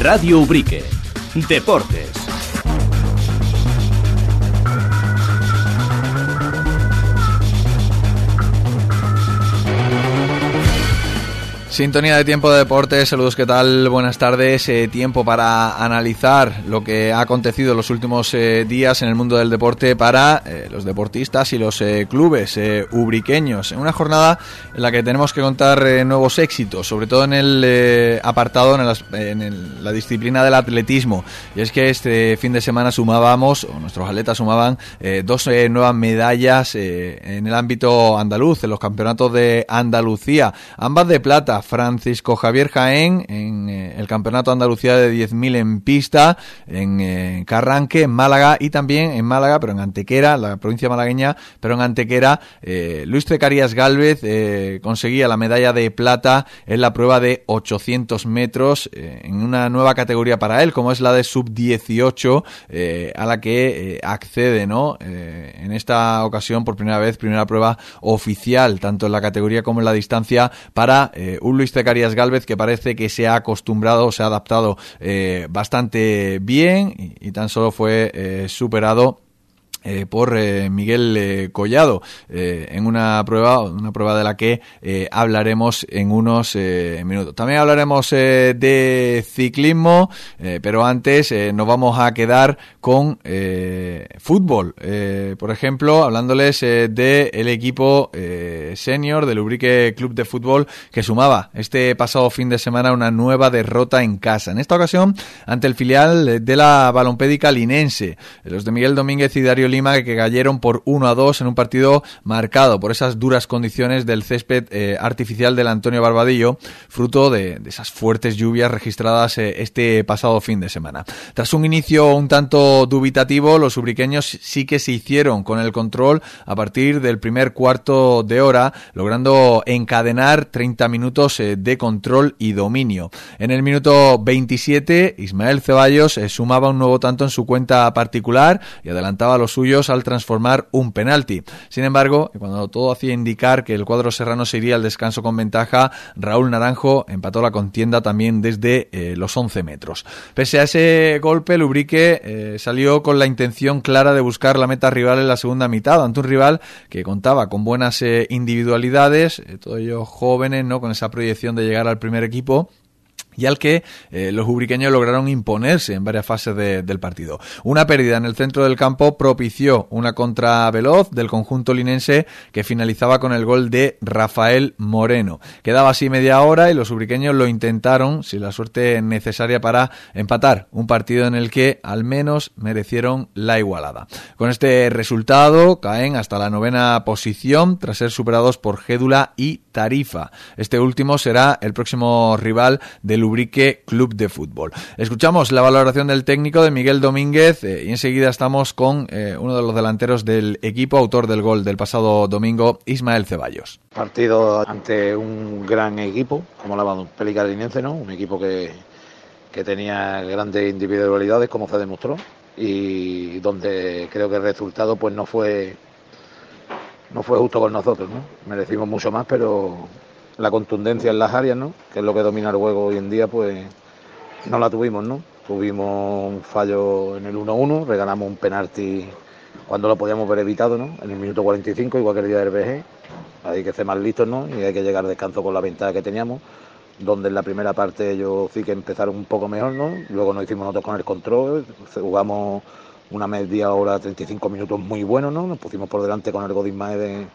Radio Ubrique. Deportes. Sintonía de tiempo de deporte, saludos, ¿qué tal? Buenas tardes. Eh, tiempo para analizar lo que ha acontecido en los últimos eh, días en el mundo del deporte para eh, los deportistas y los clubes ubriqueños. En una jornada en la que tenemos que contar nuevos éxitos, sobre todo en el apartado, en, la disciplina del atletismo. Y es que este fin de semana sumábamos, o nuestros atletas sumaban, dos nuevas medallas en el ámbito andaluz, en los campeonatos de Andalucía, ambas de plata. Francisco Javier Jaén en eh, el Campeonato Andalucía de 10.000 en pista, en eh, Carranque, en Málaga y también en Málaga, pero en Antequera, la provincia malagueña, pero en Antequera, eh, Luis Cecarías Galvez conseguía la medalla de plata en la prueba de 800 metros en una nueva categoría para él, como es la de sub-18, a la que accede, ¿no? en esta ocasión, por primera vez, primera prueba oficial, tanto en la categoría como en la distancia, para Luis Tecarias Galvez que parece que se ha acostumbrado, se ha adaptado eh, bastante bien y, tan solo fue eh, superado eh, por eh, Miguel eh, Collado. En una prueba una prueba de la que hablaremos en unos minutos. También hablaremos de ciclismo pero antes nos vamos a quedar con fútbol. Por ejemplo hablándoles del el equipo senior del Ubrique Club de Fútbol que sumaba este pasado fin de semana una nueva derrota en casa. En esta ocasión ante el filial de la balompédica linense. Los de Miguel Domínguez y Darío Lima que cayeron por 1 a 2 en un partido marcado por esas duras condiciones del césped eh, artificial del Antonio Barbadillo, fruto de, esas fuertes lluvias registradas eh, este pasado fin de semana. Tras un inicio un tanto dubitativo, los ubriqueños sí que se hicieron con el control a partir del primer cuarto de hora, logrando encadenar 30 minutos eh, de control y dominio. En el minuto 27, Ismael Ceballos sumaba un nuevo tanto en su cuenta particular y adelantaba los suyos al transformar un penalti. Sin embargo, cuando todo hacía indicar que el cuadro serrano se iría al descanso con ventaja, Raúl Naranjo empató la contienda también desde eh, los 11 metros. Pese a ese golpe, Lubrique eh, salió con la intención clara de buscar la meta rival en la segunda mitad, ante un rival que contaba con buenas eh, individualidades, todos ellos jóvenes, ¿no? con esa proyección de llegar al primer equipo y al que eh, los ubriqueños lograron imponerse en varias fases del partido. Una pérdida en el centro del campo propició una contra veloz del conjunto linense que finalizaba con el gol de Rafael Moreno. Quedaba así media hora y los ubriqueños lo intentaron sin la suerte necesaria para empatar, un partido en el que al menos merecieron la igualada. Con este resultado caen hasta la novena posición tras ser superados por Gédula y Tarifa. Este último será el próximo rival del Lubrique Club de Fútbol. Escuchamos la valoración del técnico de Miguel Domínguez eh, y enseguida estamos con eh, uno de los delanteros del equipo, autor del gol del pasado domingo, Ismael Ceballos. Partido ante un gran equipo, como la Pelica ¿no? Un equipo que, que tenía grandes individualidades, como se demostró, y donde creo que el resultado pues no fue no fue justo con nosotros, ¿no? Merecimos mucho más, pero la contundencia en las áreas, ¿no? que es lo que domina el juego hoy en día, pues no la tuvimos, ¿no? Tuvimos un fallo en el 1-1, regalamos un penalti cuando lo podíamos haber evitado, ¿no? En el minuto 45, igual que el día del BG. Hay que ser más listos, ¿no? Y hay que llegar al descanso con la ventaja que teníamos, donde en la primera parte ellos sí que empezaron un poco mejor, ¿no? Luego nos hicimos nosotros con el control, jugamos una media hora, 35 minutos muy buenos, ¿no? Nos pusimos por delante con el Godismae de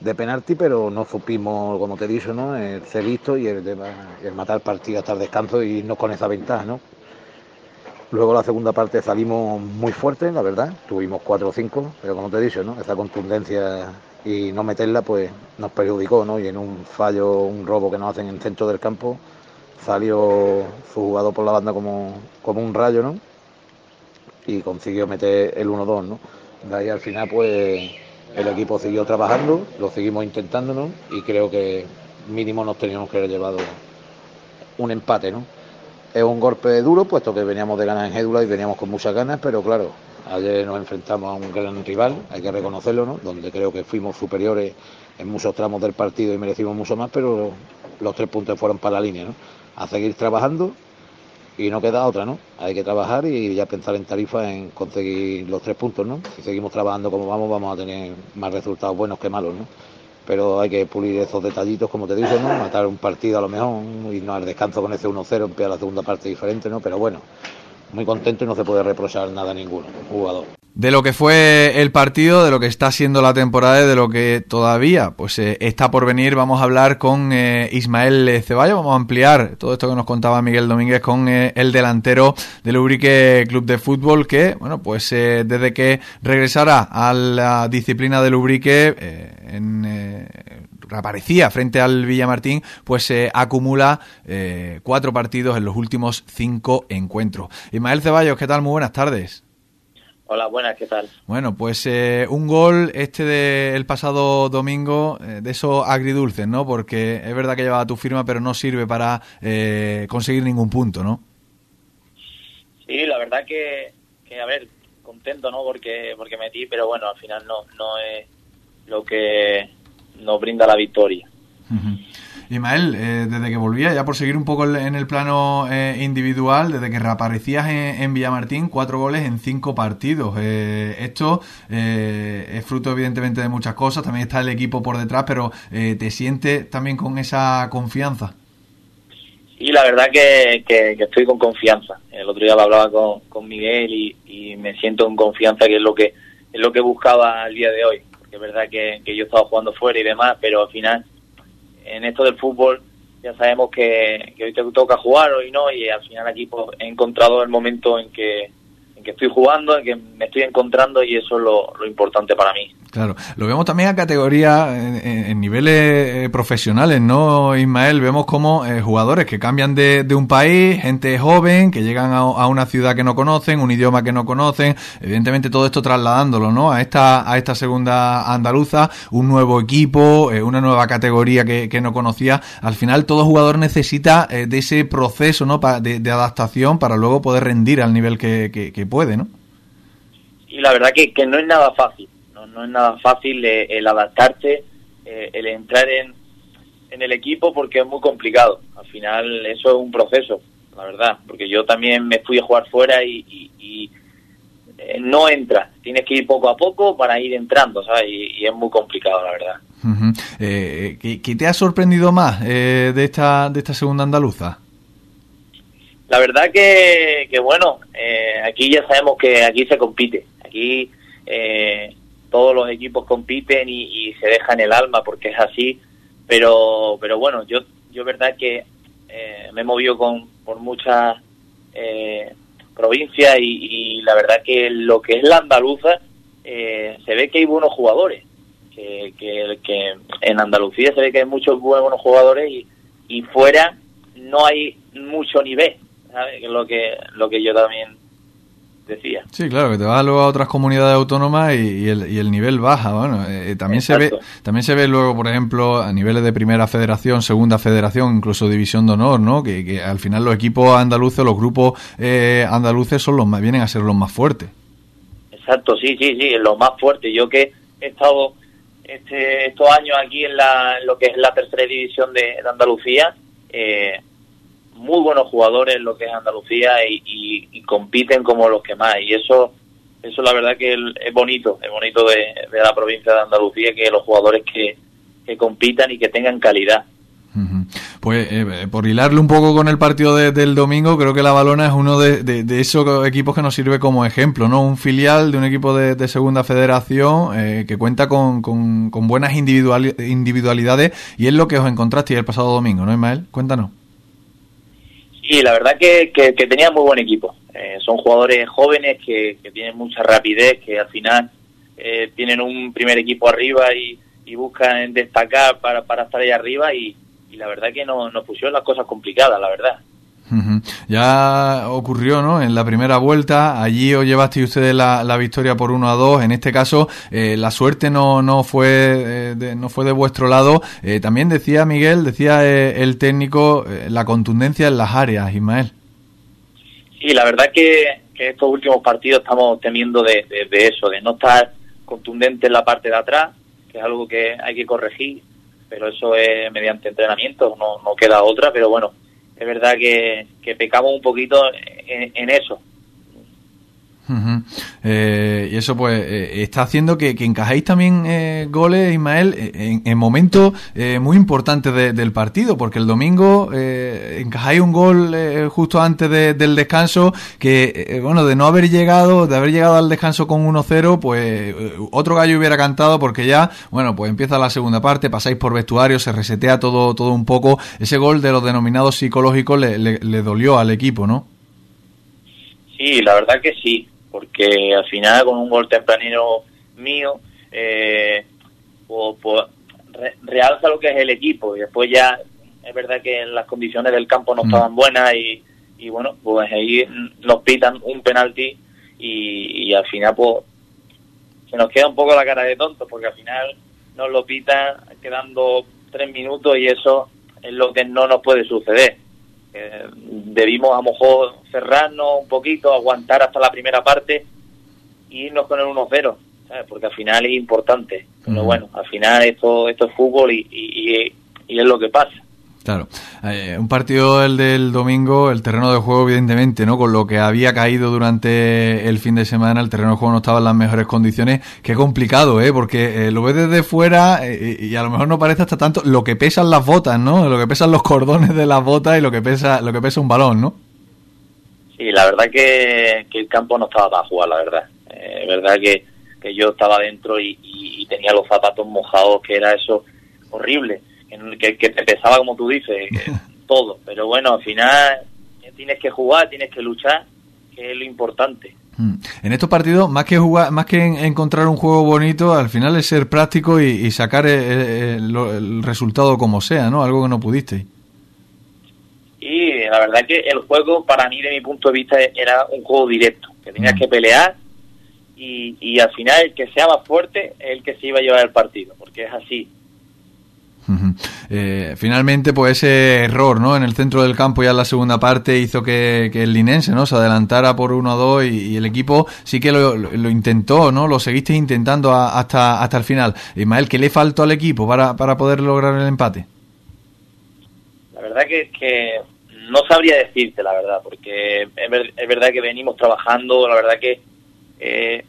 de penalti, pero no supimos, como te he dicho, ¿no? el ser listo y el, de, el matar partido hasta el descanso y irnos con esa ventaja. ¿no? Luego la segunda parte salimos muy fuertes, la verdad, tuvimos 4 o 5, pero como te he dicho, ¿no? esa contundencia y no meterla pues nos perjudicó, ¿no? y en un fallo, un robo que nos hacen en centro del campo, salió su jugador por la banda como, como un rayo, ¿no? y consiguió meter el 1-2, ¿no? De ahí al final pues el equipo siguió trabajando, lo seguimos intentando y creo que mínimo nos teníamos que haber llevado un empate. ¿no? Es un golpe duro, puesto que veníamos de ganas en Gédula y veníamos con muchas ganas, pero claro, ayer nos enfrentamos a un gran rival, hay que reconocerlo, ¿no? donde creo que fuimos superiores en muchos tramos del partido y merecimos mucho más, pero los tres puntos fueron para la línea. ¿no? A seguir trabajando y no queda otra, ¿no? Hay que trabajar y ya pensar en tarifa en conseguir los tres puntos, ¿no? Si seguimos trabajando como vamos, vamos a tener más resultados buenos que malos, ¿no? Pero hay que pulir esos detallitos, como te digo, ¿no? Matar un partido a lo mejor, no al descanso con ese 1-0, empieza la segunda parte diferente, ¿no? Pero bueno, muy contento y no se puede reprochar nada a ninguno jugador. De lo que fue el partido, de lo que está siendo la temporada y de lo que todavía pues eh, está por venir, vamos a hablar con eh, Ismael Ceballos, vamos a ampliar todo esto que nos contaba Miguel Domínguez con eh, el delantero del Ubrique Club de Fútbol que, bueno, pues desde que regresara a la disciplina del Ubrique en reaparecía frente al Villamartín, pues se acumula cuatro partidos en los últimos cinco encuentros. Ismael Ceballos, ¿qué tal? Muy buenas tardes. Hola, buenas, ¿qué tal? Bueno, pues eh, un gol este del pasado domingo, eh, de esos agridulces, ¿no? Porque es verdad que llevaba tu firma, pero no sirve para eh, conseguir ningún punto, ¿no? Sí, la verdad que, a ver, contento, ¿no? Porque porque metí, pero bueno, al final no, no es lo que nos brinda la victoria. Ismael, eh, desde que volvía, ya por seguir un poco en el plano eh, individual, desde que reaparecías en, Villamartín, cuatro goles en cinco partidos. Eh, esto es fruto evidentemente de muchas cosas, también está el equipo por detrás, pero ¿te sientes también con esa confianza? Sí, la verdad que, estoy con confianza. El otro día lo hablaba con, Miguel y, me siento con confianza, que es lo que es lo que buscaba al día de hoy. Porque es verdad que, que yo estaba jugando fuera y demás, pero al final en esto del fútbol ya sabemos que, hoy te toca jugar, hoy no, y al final aquí pues, he encontrado el momento en que, que estoy jugando, en que me estoy encontrando y eso es lo importante para mí. Claro, lo vemos también a categoría en, niveles eh, profesionales, ¿no, Ismael? Vemos como eh, jugadores que cambian de, un país, gente joven, que llegan a, una ciudad que no conocen, un idioma que no conocen, evidentemente todo esto trasladándolo, ¿no? A esta, a esta segunda andaluza, un nuevo equipo, eh, una nueva categoría que, no conocía. Al final todo jugador necesita de ese proceso, ¿no? de, adaptación para luego poder rendir al nivel que, puede, ¿no? Y la verdad que, que no es nada fácil no es nada fácil eh, el adaptarte, eh, el entrar en, en el equipo porque es muy complicado. Al final eso es un proceso, la verdad, porque yo también me fui a jugar fuera y, eh, no entra, tienes que ir poco a poco para ir entrando, ¿sabes? Y, es muy complicado, la verdad. ¿qué, te ha sorprendido más de, esta, de esta segunda andaluza? La verdad que, que bueno, aquí ya sabemos que aquí se compite. Aquí eh, todos los equipos compiten y, se dejan el alma porque es así, pero pero bueno, yo yo verdad que eh, me he movido con, por muchas eh, provincias y, la verdad que lo que es la andaluza eh, se ve que hay buenos jugadores, que, que, en Andalucía se ve que hay muchos buenos jugadores y, y fuera no hay mucho nivel, ¿sabes? Lo que, lo que yo también decía. Sí, claro, que te vas luego a otras comunidades autónomas y, el, y el, nivel baja. Bueno, eh, eh, también se ve también se ve luego, por ejemplo, a niveles de primera federación, segunda federación, incluso división de honor, ¿no? Que, al final los equipos andaluces, los grupos eh, andaluces son los más vienen a ser los más fuertes. Exacto, sí, sí, sí, los más fuertes. Yo que he estado este, estos años aquí en, la, lo que es la tercera división de, de Andalucía. Eh, muy buenos jugadores lo que es Andalucía y, compiten como los que más. Y eso, eso la verdad que es bonito, es bonito de, la provincia de Andalucía que los jugadores que, compitan y que tengan calidad. Pues eh, por hilarle un poco con el partido del domingo, creo que la Balona es uno de, esos equipos que nos sirve como ejemplo, ¿no? Un filial de un equipo de, segunda federación eh, que cuenta con, con, con buenas individualidades y es lo que os encontraste el pasado domingo, ¿no, Ismael? Cuéntanos. Y la verdad que, que, tenía muy buen equipo. Eh, son jugadores jóvenes que, tienen mucha rapidez, que al final eh, tienen un primer equipo arriba y, buscan destacar para, para estar ahí arriba y, la verdad que nos pusieron las cosas complicadas, la verdad. Ya ocurrió, ¿no? En la primera vuelta, allí os llevasteis ustedes la, la victoria por 1 a 2. En este caso, eh, la suerte no, no, fue, eh, de, no fue de vuestro lado. Eh, también decía Miguel, decía el técnico, la contundencia en las áreas, Ismael. Sí, la verdad que, que estos últimos partidos estamos temiendo de, de, eso, de no estar contundente en la parte de atrás, que es algo que hay que corregir, pero eso es mediante entrenamiento, no, no queda otra, pero bueno es verdad que, que pecamos un poquito en eso. Eh, y eso pues eh, está haciendo que, que encajáis también eh, goles, Ismael, en, en momentos muy importantes del partido, porque el domingo encajáis un gol justo antes del descanso, que bueno, de no haber llegado, de haber llegado al descanso con 1-0, pues otro gallo hubiera cantado porque ya, bueno, pues empieza la segunda parte, pasáis por vestuario, se resetea todo, todo un poco, ese gol de los denominados psicológicos le, le dolió al equipo, ¿no? Sí, la verdad que sí porque al final con un gol tempranero mío, eh, pues, pues realza lo que es el equipo y después ya es verdad que las condiciones del campo no mm. estaban buenas y, y bueno, pues ahí nos pitan un penalti y, al final pues se nos queda un poco la cara de tonto porque al final nos lo pitan quedando tres minutos y eso es lo que no nos puede suceder. Eh, debimos a lo mejor cerrarnos un poquito, aguantar hasta la primera parte e irnos con el 1-0, porque al final es importante. Pero bueno, al final esto, esto es fútbol y, y es lo que pasa. Claro, eh, un partido el del domingo, el terreno de juego evidentemente, ¿no? Con lo que había caído durante el fin de semana, el terreno de juego no estaba en las mejores condiciones. Qué complicado, ¿eh? Porque eh, lo ves desde fuera eh, y a lo mejor no parece hasta tanto lo que pesan las botas, ¿no? Lo que pesan los cordones de las botas y lo que pesa lo que pesa un balón, ¿no? Sí, la verdad que, el campo no estaba para jugar, la verdad. Es verdad que, yo estaba dentro y, y tenía los zapatos mojados, que era eso horrible que, que te pesaba, como tú dices, todo. Pero bueno, al final tienes que jugar, tienes que luchar, que es lo importante. Mm. En estos partidos, más que jugar, más que encontrar un juego bonito, al final es ser práctico y, sacar el, resultado como sea, ¿no? Algo que no pudiste. Y la verdad que el juego, para mí, de mi punto de vista, era un juego directo, que tenías mm. que pelear y, y al final el que sea más fuerte es el que se iba a llevar el partido, porque es así. Eh, finalmente, pues ese error ¿no? en el centro del campo ya en la segunda parte hizo que, el linense ¿no? se adelantara por 1-2 y, el equipo sí que lo, intentó, ¿no? lo seguiste intentando hasta, hasta el final. Ismael, ¿qué le faltó al equipo para, para poder lograr el empate? La verdad que, que no sabría decirte, la verdad, porque es, verdad que venimos trabajando, la verdad que eh,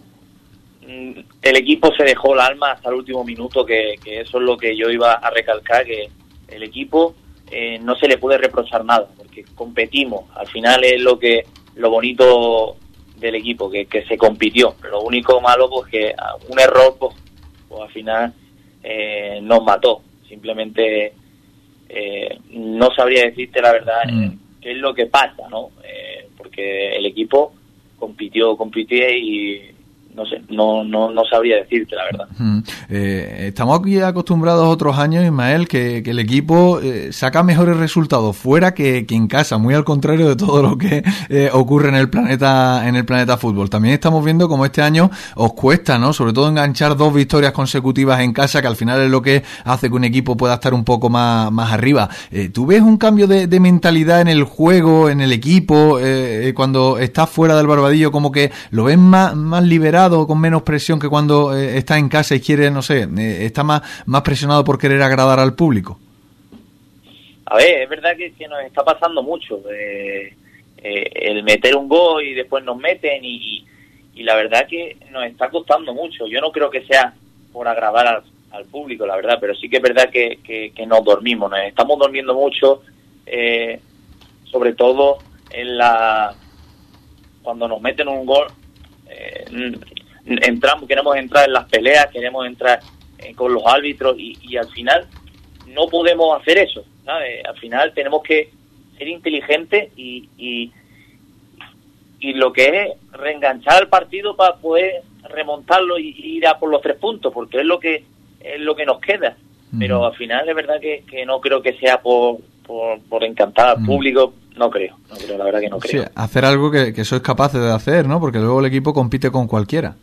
el equipo se dejó el alma hasta el último minuto, que, eso es lo que yo iba a recalcar, que el equipo eh, no se le puede reprochar nada, porque competimos, al final es lo que lo bonito del equipo, que, se compitió. Lo único malo, pues que un error, pues, pues al final eh, nos mató. Simplemente eh, no sabría decirte la verdad mm. qué es lo que pasa, ¿no? porque el equipo compitió, compitió y no sé, no, no, no sabría decirte la verdad. Eh, estamos aquí acostumbrados otros años, Ismael, que, el equipo eh, saca mejores resultados fuera que, que, en casa, muy al contrario de todo lo que eh, ocurre en el planeta en el planeta fútbol. También estamos viendo como este año os cuesta, ¿no? Sobre todo enganchar dos victorias consecutivas en casa, que al final es lo que hace que un equipo pueda estar un poco más, más arriba. ¿Tú ves un cambio de, de, mentalidad en el juego, en el equipo, cuando estás fuera del barbadillo, como que lo ves más, más liberado? Con menos presión que cuando eh, está en casa y quiere, no sé, eh, está más, más presionado por querer agradar al público? A ver, es verdad que, que nos está pasando mucho. Eh, el meter un gol y después nos meten y, la verdad que nos está costando mucho. Yo no creo que sea por agradar al, público, la verdad, pero sí que es verdad que, que, nos dormimos, nos estamos durmiendo mucho, sobre todo en la cuando nos meten un gol, eh, entramos, queremos entrar en las peleas, queremos entrar eh, con los árbitros y, al final no podemos hacer eso. Al final tenemos que ser inteligentes y, y, lo que es reenganchar el partido para poder remontarlo y, ir a por los tres puntos, porque es lo que es lo que nos queda. Pero al final es verdad que, no creo que sea por, por, encantar al público, no creo, no creo, la verdad que no creo. hacer algo que, que sois capaces de hacer, ¿no? Porque luego el equipo compite con cualquiera.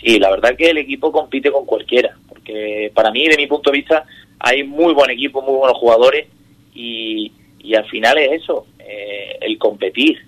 Sí, la verdad que el equipo compite con cualquiera, porque para mí, de mi punto de vista, hay muy buen equipo, muy buenos jugadores y, y al final es eso, eh, el competir.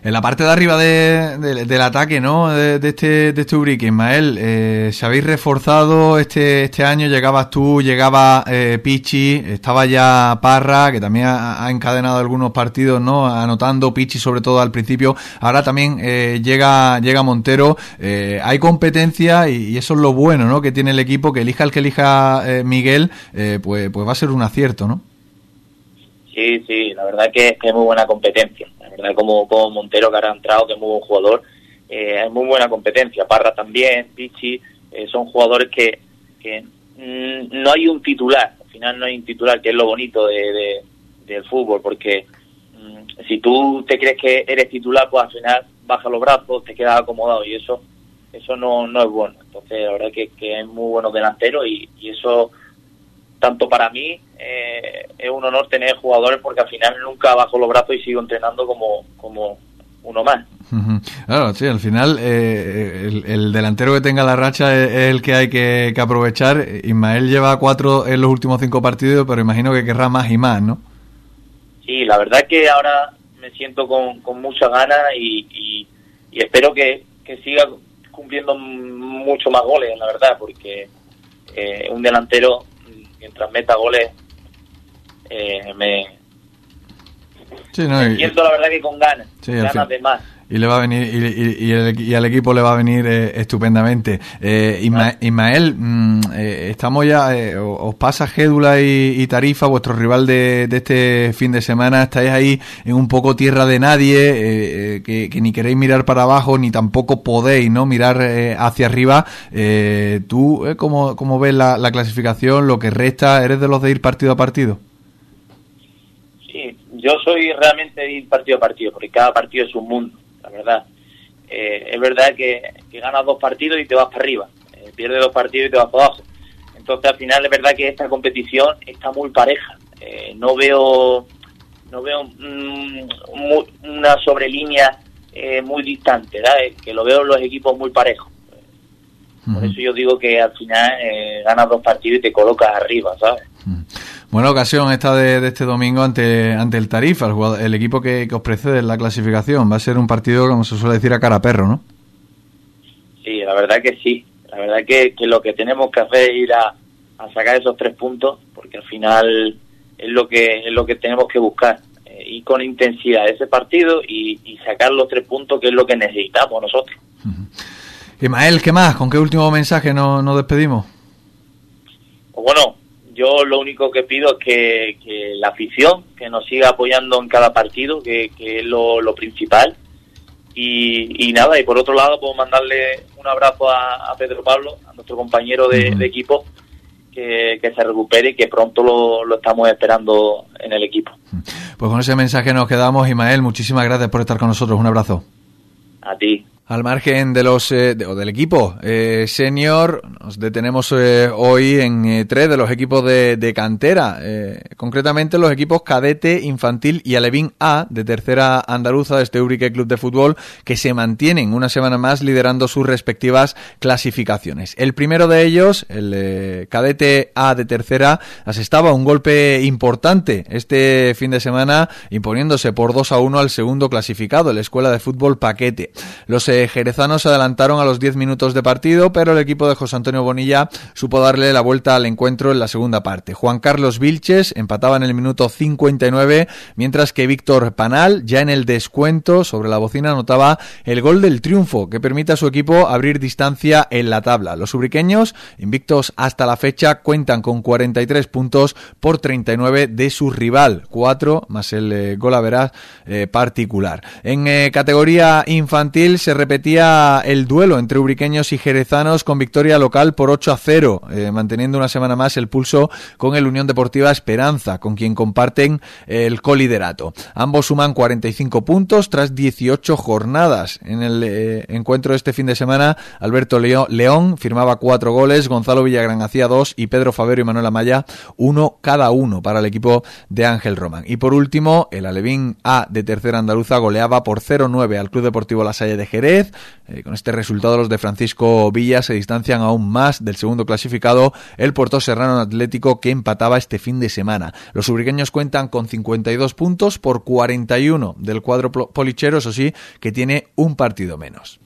En la parte de arriba del ataque, ¿no? De, este, de este Ubrique, Ismael, eh, se habéis reforzado este, este año, llegabas tú, llegaba eh, Pichi, estaba ya Parra, que también ha, encadenado algunos partidos, ¿no? Anotando Pichi sobre todo al principio, ahora también eh, llega, llega Montero, eh, hay competencia y, eso es lo bueno, ¿no? Que tiene el equipo, que elija el que elija Miguel, pues, pues va a ser un acierto, ¿no? Sí, sí, la verdad que es muy buena competencia como, como Montero que ha entrado, que es muy buen jugador, eh, es muy buena competencia. Parra también, Pichi, eh, son jugadores que, que mm, no hay un titular, al final no hay un titular, que es lo bonito de, del fútbol, porque mm, si tú te crees que eres titular, pues al final baja los brazos, te quedas acomodado y eso eso no, no es bueno. Entonces, la verdad que, que es muy bueno delantero y, y eso tanto para mí eh, es un honor tener jugadores porque al final nunca bajo los brazos y sigo entrenando como, como uno más. Claro, sí, al final eh, el, delantero que tenga la racha es, el que hay que, aprovechar. Ismael lleva cuatro en los últimos cinco partidos, pero imagino que querrá más y más, ¿no? Sí, la verdad que ahora me siento con, con muchas ganas y, y, espero que, que, siga cumpliendo mucho más goles, la verdad, porque eh, un delantero mientras meta goles, eh, me, siento la verdad que con ganas, ganas de más y le va a venir y, al equipo le va a venir eh, estupendamente. Eh, Ismael mm, eh, estamos ya os pasa Gédula y, Tarifa vuestro rival de, este fin de semana estáis ahí en un poco tierra de nadie que, ni queréis mirar para abajo ni tampoco podéis no mirar hacia arriba. Tú ¿cómo, cómo ves la, la clasificación lo que resta eres de los de ir partido a partido sí yo soy realmente de ir partido a partido porque cada partido es un mundo la verdad. Eh, es verdad que, ganas dos partidos y te vas para arriba, eh, pierdes dos partidos y te vas para abajo. Entonces al final es verdad que esta competición está muy pareja. Eh, no veo no veo mm, una sobrelínea muy distante, que lo veo en los equipos muy parejos. Por eso yo digo que al final ganas dos partidos y te colocas arriba, ¿sabes? Buena ocasión esta de, este domingo ante, ante el Tarifa, el, equipo que, os precede en la clasificación. Va a ser un partido, como se suele decir, a cara perro, ¿no? Sí, la verdad que sí. La verdad que, que lo que tenemos que hacer es ir a, sacar esos tres puntos, porque al final es lo que, es lo que tenemos que buscar. Eh, ir con intensidad ese partido y, sacar los tres puntos, que es lo que necesitamos nosotros. Ismael, ¿qué más? ¿Con qué último mensaje nos, nos despedimos? Pues bueno, yo lo único que pido es que, la afición, que nos siga apoyando en cada partido, que, es lo, principal. Y, nada, y por otro lado, puedo mandarle un abrazo a, Pedro Pablo, a nuestro compañero de, equipo, que, se recupere y que pronto lo, lo, estamos esperando en el equipo. Pues con ese mensaje nos quedamos, Ismael. Muchísimas gracias por estar con nosotros. Un abrazo. A ti. Al margen de los eh, o del equipo eh, senior, nos detenemos eh, hoy en eh, tres de los equipos de, cantera, concretamente los equipos cadete, infantil y alevín A de tercera andaluza de este Urique Club de Fútbol que se mantienen una semana más liderando sus respectivas clasificaciones. El primero de ellos, el cadete A de tercera, asestaba un golpe importante este fin de semana imponiéndose por 2 a 1 al segundo clasificado, la Escuela de Fútbol Paquete. Los jerezanos se adelantaron a los 10 minutos de partido, pero el equipo de José Antonio Bonilla supo darle la vuelta al encuentro en la segunda parte. Juan Carlos Vilches empataba en el minuto 59, mientras que Víctor Panal, ya en el descuento sobre la bocina, anotaba el gol del triunfo, que permite a su equipo abrir distancia en la tabla. Los ubriqueños, invictos hasta la fecha, cuentan con 43 puntos por 39 de su rival, 4 más el eh, gol a veraz eh, particular. En eh, categoría infantil se repetía el duelo entre ubriqueños y jerezanos con victoria local por 8 a 0, eh, manteniendo una semana más el pulso con el Unión Deportiva Esperanza, con quien comparten el coliderato. Ambos suman 45 puntos tras 18 jornadas. En el eh, encuentro este fin de semana, Alberto León firmaba 4 goles, Gonzalo Villagrán hacía 2 y Pedro Favero y Manuel Amaya uno cada uno para el equipo de Ángel Román. Y por último, el Alevín A de tercera andaluza goleaba por 0-9 al Club Deportivo La Salle de Jerez 10. Eh, con este resultado los de Francisco Villa se distancian aún más del segundo clasificado, el Puerto Serrano Atlético que empataba este fin de semana. Los ubriqueños cuentan con 52 puntos por 41 del cuadro polichero, eso sí, que tiene un partido menos.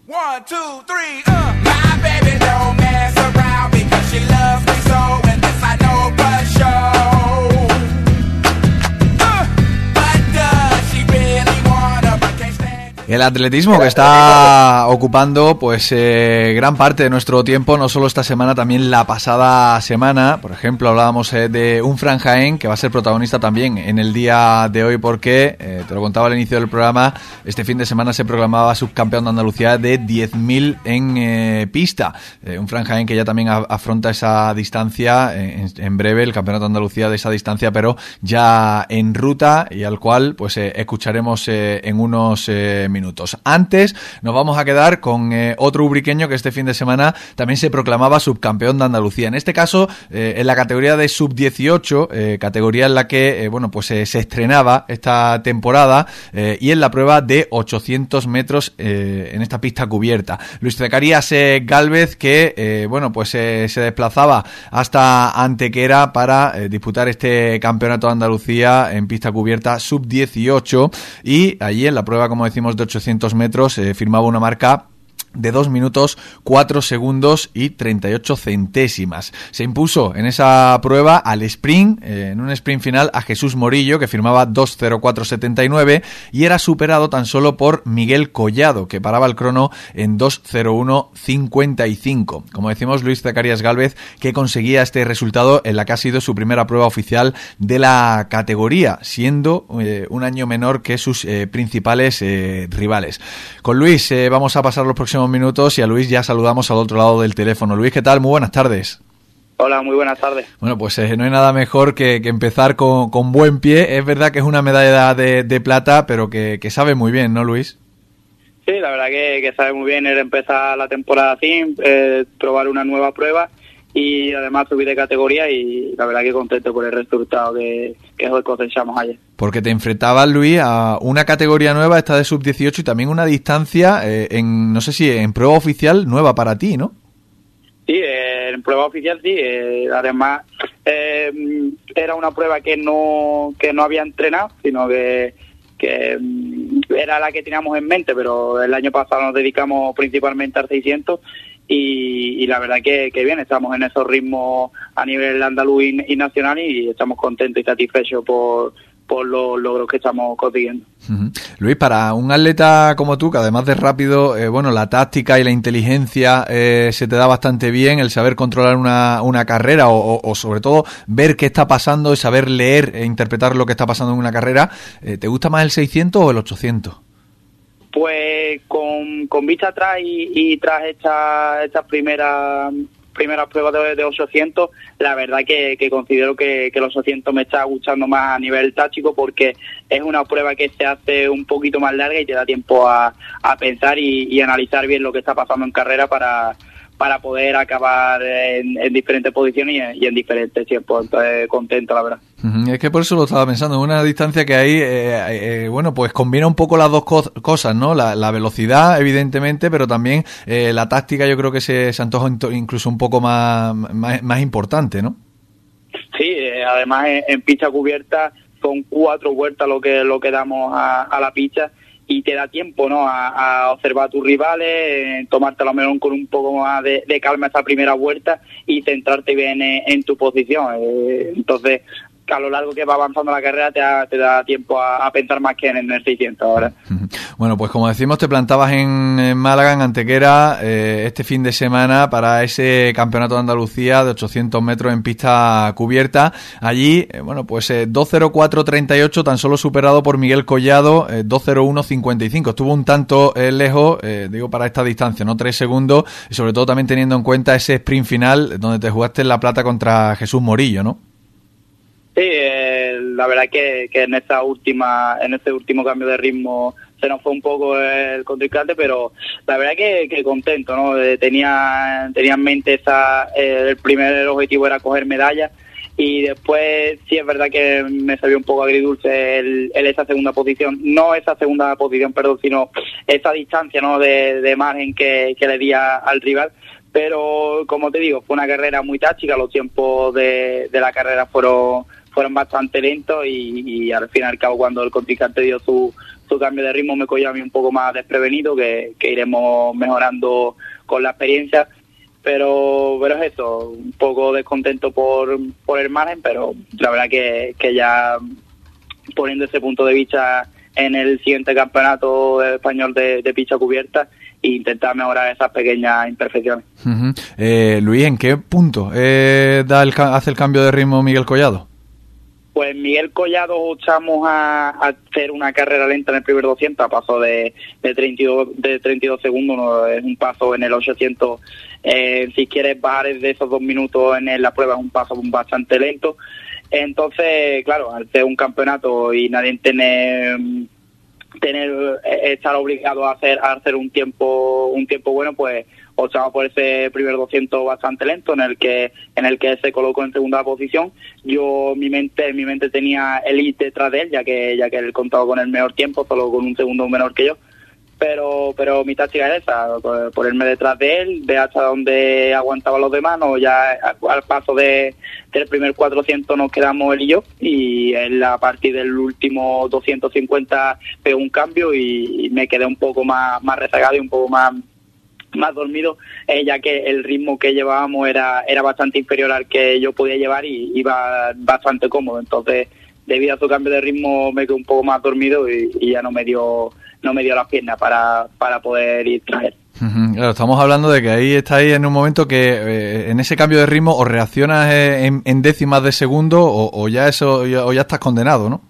El atletismo que está ocupando pues eh, gran parte de nuestro tiempo, no solo esta semana, también la pasada semana. Por ejemplo, hablábamos eh, de un Fran Jaén que va a ser protagonista también en el día de hoy porque, eh, te lo contaba al inicio del programa, este fin de semana se proclamaba subcampeón de Andalucía de 10.000 en pista. un Fran Jaén que ya también afronta esa distancia en, breve, el campeonato de Andalucía de esa distancia, pero ya en ruta y al cual pues escucharemos en unos minutos. Antes nos vamos a quedar con eh, otro ubriqueño que este fin de semana también se proclamaba subcampeón de Andalucía. En este caso, eh, en la categoría de sub-18, eh, categoría en la que bueno pues se estrenaba esta temporada y en la prueba de 800 metros en esta pista cubierta. Luis Zacarías Galvez que bueno pues se desplazaba hasta Antequera para disputar este campeonato de Andalucía en pista cubierta sub-18 y allí en la prueba como decimos de 800 metros eh, firmaba una marca de 2 minutos 4 segundos y 38 centésimas. Se impuso en esa prueba al sprint, eh, en un sprint final, a Jesús Morillo, que firmaba 2.04.79 y era superado tan solo por Miguel Collado, que paraba el crono en 2.01.55. Como decimos, Luis Zacarias Galvez, que conseguía este resultado en la que ha sido su primera prueba oficial de la categoría, siendo eh, un año menor que sus eh, principales rivales. Con Luis vamos a pasar los próximos minutos y a Luis ya saludamos al otro lado del teléfono. Luis, ¿qué tal? Muy buenas tardes. Hola, muy buenas tardes. Bueno, pues eh, no hay nada mejor que, empezar con, buen pie. Es verdad que es una medalla de, plata, pero que, sabe muy bien, ¿no, Luis? Sí, la verdad que, sabe muy bien. Era empezar la temporada así, eh, probar una nueva prueba y además subir de categoría y la verdad que contento por el resultado que, que cosechamos ayer. Porque te enfrentabas, Luis, a una categoría nueva, esta de sub-18 y también una distancia, eh, en no sé si en prueba oficial nueva para ti, ¿no? Sí, en prueba oficial sí. Eh, además, eh, era una prueba que no, que no había entrenado, sino que, que mm, era la que teníamos en mente, pero el año pasado nos dedicamos principalmente al 600 y, la verdad que, bien, estamos en esos ritmos a nivel andaluz y, nacional y estamos contentos y satisfechos por, por los logros que estamos consiguiendo. Luis, para un atleta como tú, que además de rápido, eh, bueno, la táctica y la inteligencia eh, se te da bastante bien, el saber controlar una, una carrera o, sobre todo ver qué está pasando y saber leer e interpretar lo que está pasando en una carrera, eh, ¿te gusta más el 600 o el 800? Pues con, con vista atrás y, tras estas esta primeras primeras pruebas de, de, 800, la verdad que, considero que, que, los 800 me está gustando más a nivel táctico porque es una prueba que se hace un poquito más larga y te da tiempo a, a pensar y, analizar bien lo que está pasando en carrera para, para poder acabar en, diferentes posiciones y en, diferentes tiempos. Entonces, contento, la verdad. Es que por eso lo estaba pensando, en una distancia que hay, eh, eh, bueno, pues combina un poco las dos cosas, ¿no? La, velocidad, evidentemente, pero también eh, la táctica yo creo que se, se antoja incluso un poco más, más, importante, ¿no? Sí, además en, pista cubierta son cuatro vueltas lo que, lo que damos a, a la pista y te da tiempo ¿no? a, observar a tus rivales, tomarte lo mejor con un poco más de, calma esa primera vuelta y centrarte bien en, tu posición. Eh, entonces, a lo largo que va avanzando la carrera te da, tiempo a, pensar más que en, el 600 ahora. Bueno, pues como decimos, te plantabas en, Málaga, en Antequera, eh, este fin de semana para ese campeonato de Andalucía de 800 metros en pista cubierta. Allí, eh, bueno, pues eh, 2.04.38, tan solo superado por Miguel Collado, 2.01.55. Estuvo un tanto lejos, digo, para esta distancia, ¿no? Tres segundos, y sobre todo también teniendo en cuenta ese sprint final donde te jugaste La Plata contra Jesús Morillo, ¿no? Sí, eh, la verdad que, que en esta última, en este último cambio de ritmo se nos fue un poco el contrincante, pero la verdad que, que contento, ¿no? Eh, tenía, tenía en mente esa, eh, el primer objetivo era coger medallas y después sí es verdad que me salió un poco agridulce el, esa segunda posición, no esa segunda posición, perdón, sino esa distancia ¿no? de, margen que, le di al rival, pero como te digo, fue una carrera muy táctica, los tiempos de, la carrera fueron fueron bastante lentos y, al fin y al cabo cuando el contrincante dio su, su cambio de ritmo me cogió a mí un poco más desprevenido, que, iremos mejorando con la experiencia pero pero es eso, un poco descontento por, por el margen, pero la verdad que, que ya poniendo ese punto de vista en el siguiente campeonato español de, de picha cubierta e intentar mejorar esas pequeñas imperfecciones. eh, Luis, ¿en qué punto eh, da el, hace el cambio de ritmo Miguel Collado? Pues Miguel Collado echamos a, hacer una carrera lenta en el primer 200 a paso de, de, 32, de 32 segundos, es un paso en el 800. Eh, si quieres bajar de esos dos minutos en la prueba es un paso bastante lento. Entonces, claro, al ser un campeonato y nadie tiene tener eh, estar obligado a hacer a hacer un tiempo un tiempo bueno pues optaba por ese primer 200 bastante lento en el que en el que se colocó en segunda posición. Yo mi mente mi mente tenía elite detrás de él ya que ya que él contaba con el mejor tiempo solo con un segundo menor que yo. Pero pero mi táctica es esa ponerme detrás de él ver hasta dónde aguantaban los demás no ya al paso de del primer 400 nos quedamos él y yo y él a partir del último 250 pegó un cambio y, me quedé un poco más más rezagado y un poco más más dormido, eh, ya que el ritmo que llevábamos era, era bastante inferior al que yo podía llevar y iba bastante cómodo. Entonces, debido a su cambio de ritmo, me quedé un poco más dormido y, ya no me dio no me dio las piernas para, para poder ir traer. Claro, estamos hablando de que ahí está ahí en un momento que eh, en ese cambio de ritmo o reaccionas eh, en, décimas de segundo o, ya eso o ya estás condenado, ¿no?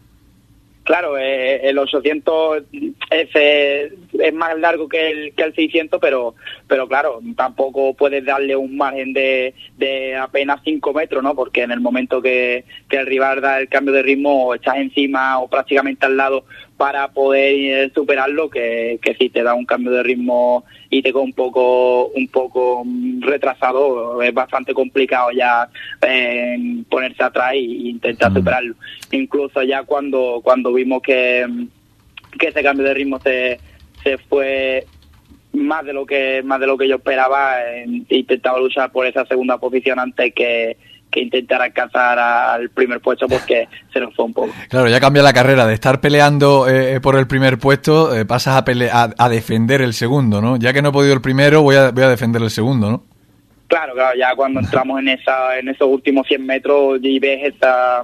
Claro, eh, el 800 es, más largo que el, que el 600, pero, pero claro, tampoco puedes darle un margen de, de apenas 5 metros, ¿no? Porque en el momento que, que el rival da el cambio de ritmo, estás encima o prácticamente al lado para poder superarlo, que, que si te da un cambio de ritmo y te queda un poco, un poco retrasado, es bastante complicado ya eh, ponerse atrás e intentar superarlo. Incluso ya cuando, cuando vimos que, que ese cambio de ritmo se, se fue más de lo que más de lo que yo esperaba eh, intentaba luchar por esa segunda posición antes que que intentar alcanzar al primer puesto porque se nos fue un poco. Claro, ya cambia la carrera de estar peleando eh, por el primer puesto, eh, pasas a, pele a, defender el segundo, ¿no? Ya que no he podido el primero, voy a, voy a defender el segundo, ¿no? Claro, claro, ya cuando entramos en esa en esos últimos 100 metros y ves esa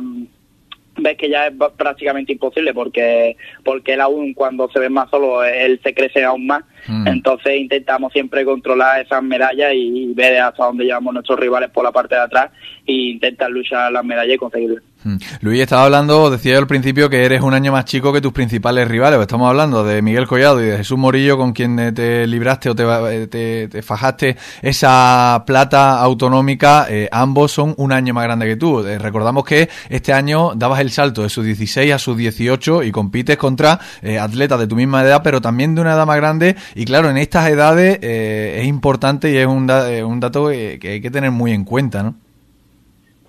ves que ya es prácticamente imposible porque porque él aún cuando se ve más solo él se crece aún más mm. entonces intentamos siempre controlar esas medallas y ver hasta dónde llevamos nuestros rivales por la parte de atrás e intentar luchar las medallas y conseguirlas mm. Luis estaba hablando decía yo al principio que eres un año más chico que tus principales rivales estamos hablando de Miguel Collado y de Jesús Morillo con quien eh, te libraste o te, te, fajaste esa plata autonómica eh, ambos son un año más grande que tú eh, recordamos que este año dabas el salto de sus 16 a sus 18 y compites contra eh, atletas de tu misma edad, pero también de una edad más grande. Y claro, en estas edades eh, es importante y es un, un dato que, hay que tener muy en cuenta, ¿no?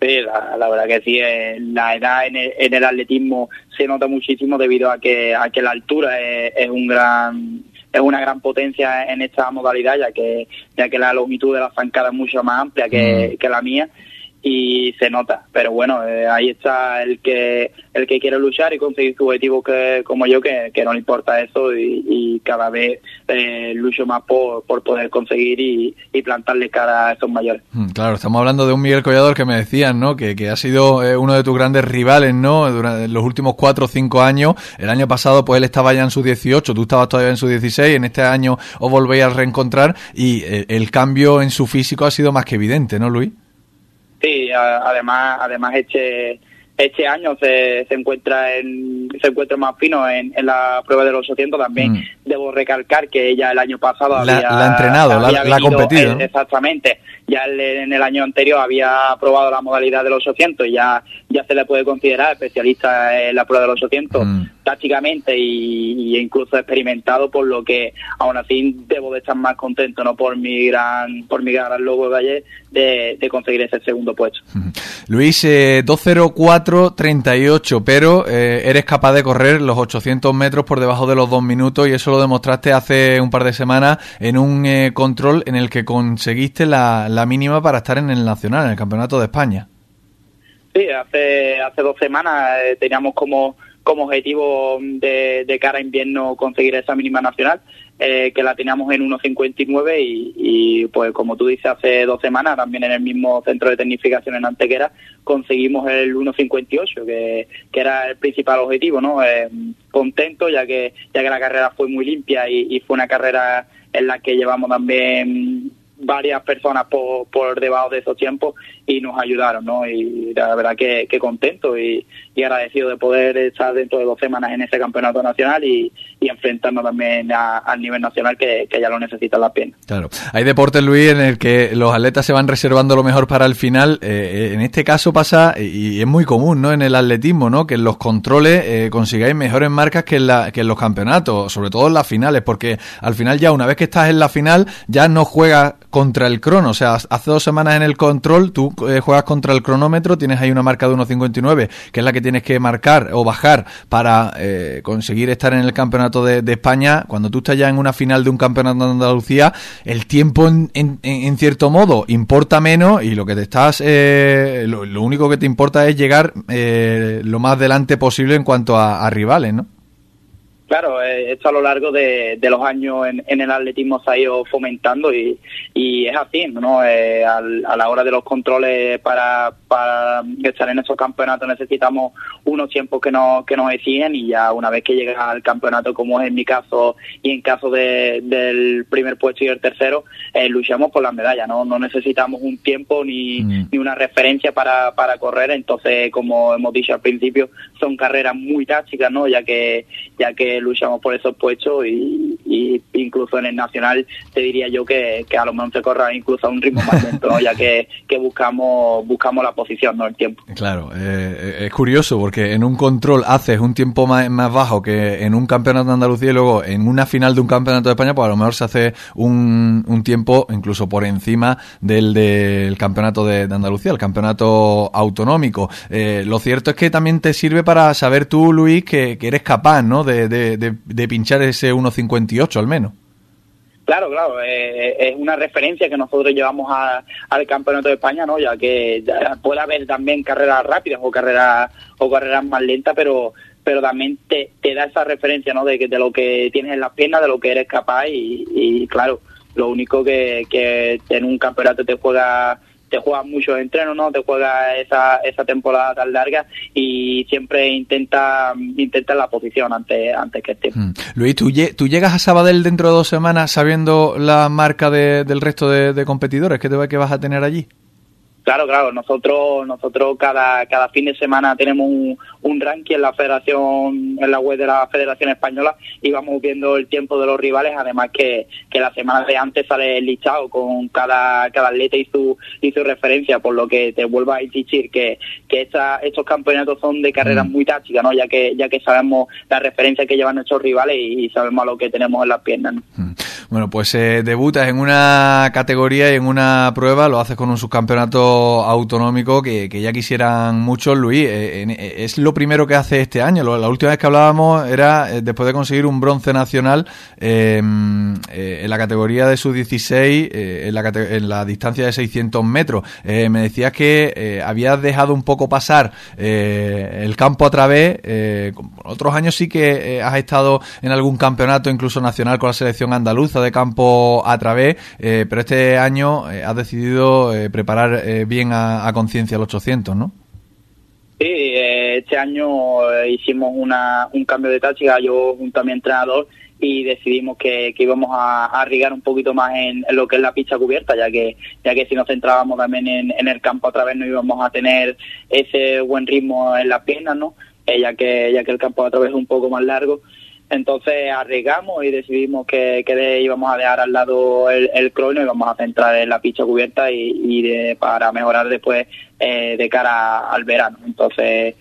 Sí, la, verdad que sí, eh, la edad en el, atletismo se nota muchísimo debido a que, a que la altura es, un gran es una gran potencia en esta modalidad ya que ya que la longitud de la zancada es mucho más amplia que, mm. que la mía y se nota. Pero bueno eh, ahí está el que el que quiere luchar y conseguir su objetivo que como yo que, no le importa eso y, cada vez eh, lucho más por, por poder conseguir y, plantarle cara a esos mayores. Mm, claro estamos hablando de un Miguel Collador que me decían no que, que ha sido eh, uno de tus grandes rivales no durante los últimos cuatro o cinco años. El año pasado pues él estaba ya en su 18 tú estabas todavía en su 16 en este año os volvéis a reencontrar y el cambio en su físico ha sido más que evidente no Luis Sí, además, además este este año se, se encuentra en, se encuentra más fino en, en la prueba de los 800 también mm. debo recalcar que ella el año pasado había, la ha entrenado la, ha competido exactamente ya en el año anterior había probado la modalidad de los 800 y ya ya se le puede considerar especialista en la prueba de los 800 mm. tácticamente y, incluso experimentado, por lo que aún así debo de estar más contento, no por mi gran, por mi gran logro de ayer, de, conseguir ese segundo puesto. Luis, eh, 2.04.38, pero eh, eres capaz de correr los 800 metros por debajo de los dos minutos y eso lo demostraste hace un par de semanas en un eh, control en el que conseguiste la, la mínima para estar en el Nacional, en el Campeonato de España. Sí, hace, hace dos semanas eh, teníamos como, como objetivo de, de, cara a invierno conseguir esa mínima nacional, eh, que la teníamos en 1.59 y, y, pues como tú dices, hace dos semanas también en el mismo centro de tecnificación en Antequera conseguimos el 1.58, que, que era el principal objetivo, ¿no? Eh, contento ya que, ya que la carrera fue muy limpia y fue una carrera en la que llevamos también varias personas por, por debajo de esos tiempos y nos ayudaron, ¿no? Y la verdad que, que contento y, y, agradecido de poder estar dentro de dos semanas en ese campeonato nacional y, y enfrentarnos también al nivel nacional que, que, ya lo necesitan las piernas. Claro. Hay deportes, Luis, en el que los atletas se van reservando lo mejor para el final. Eh, en este caso pasa, y es muy común, ¿no? En el atletismo, ¿no? Que en los controles eh, consigáis mejores marcas que en, la, que en los campeonatos, sobre todo en las finales, porque al final ya una vez que estás en la final ya no juegas contra el crono. O sea, hace dos semanas en el control tú eh, juegas contra el cronómetro, tienes ahí una marca de 1.59, que es la que tienes que marcar o bajar para eh, conseguir estar en el campeonato de, España. Cuando tú estás ya en una final de un campeonato de Andalucía, el tiempo en, en, cierto modo importa menos y lo que te estás, eh, lo, único que te importa es llegar lo más delante posible en cuanto a rivales, ¿no? Claro, eh, esto a lo largo de, los años en, el atletismo se ha ido fomentando y, y es así, ¿no? Eh, a la hora de los controles para, para estar en esos campeonatos necesitamos unos tiempos que nos, que nos exigen y ya una vez que llegas al campeonato, como es en mi caso y en caso de, del primer puesto y el tercero, eh, luchamos por las medallas, ¿no? No necesitamos un tiempo ni, mm. ni una referencia para, para correr, entonces, como hemos dicho al principio, son carreras muy tácticas, ¿no? Ya que, ya que luchamos por esos puestos y, incluso en el nacional te diría yo que, a lo mejor se corra incluso a un ritmo más lento, ya que, buscamos buscamos la posición, no el tiempo. Claro, eh, es curioso porque en un control haces un tiempo más, más, bajo que en un campeonato de Andalucía y luego en una final de un campeonato de España, pues a lo mejor se hace un, un tiempo incluso por encima del del campeonato de, Andalucía, el campeonato autonómico. Eh, lo cierto es que también te sirve para saber tú, Luis, que, eres capaz, ¿no? de de, pinchar ese 1.58 al menos. Claro, claro, eh, es una referencia que nosotros llevamos al Campeonato de España, ¿no? Ya que puede haber también carreras rápidas o carreras o carreras más lentas, pero pero también te, te da esa referencia, ¿no? De, de lo que tienes en las piernas, de lo que eres capaz y, y claro, lo único que, que en un campeonato te juega te juegas muchos entrenos, ¿no? Te juegas esa, esa temporada tan larga y siempre intenta, intenta la posición antes, antes que esté. Mm. Luis, ¿tú, ¿tú, llegas a Sabadell dentro de dos semanas sabiendo la marca de, del resto de, de competidores que, te, que vas a tener allí? Claro, claro. Nosotros, nosotros cada, cada fin de semana tenemos un, un ranking en la Federación, en la web de la Federación Española y vamos viendo el tiempo de los rivales. Además que, que la semana de antes sale listado con cada, cada atleta y su, y su referencia, por lo que te vuelvo a insistir que, que esta, estos campeonatos son de carreras mm. muy tácticas, ¿no? Ya que, ya que sabemos la referencia que llevan nuestros rivales y, sabemos a lo que tenemos en las piernas. Mm. Bueno, pues eh, debutas en una categoría y en una prueba, lo haces con un subcampeonato autonómico que, ya quisieran muchos, Luis. Eh, eh, es lo primero que hace este año. La última vez que hablábamos era eh, después de conseguir un bronce nacional en la categoría de sus 16 en, la, en la distancia de 600 metros. me decías que habías dejado un poco pasar el campo a través. otros años sí que has estado en algún campeonato, incluso nacional, con la selección andaluza de campo a través, pero este año has decidido preparar bien a, conciencia el 800, ¿no? Sí, eh, este año eh, hicimos una, un cambio de táctica, yo junto a mi entrenador, y decidimos que, íbamos a, arrigar un poquito más en, lo que es la pista cubierta, ya que ya que si nos centrábamos también en, el campo otra vez no íbamos a tener ese buen ritmo en las piernas, ¿no? Eh, ya que ya que el campo otra vez es un poco más largo entonces arriesgamos y decidimos que, que íbamos a dejar al lado el, el crono y vamos a centrar en la pista cubierta y, y para mejorar después eh, de cara al verano. Entonces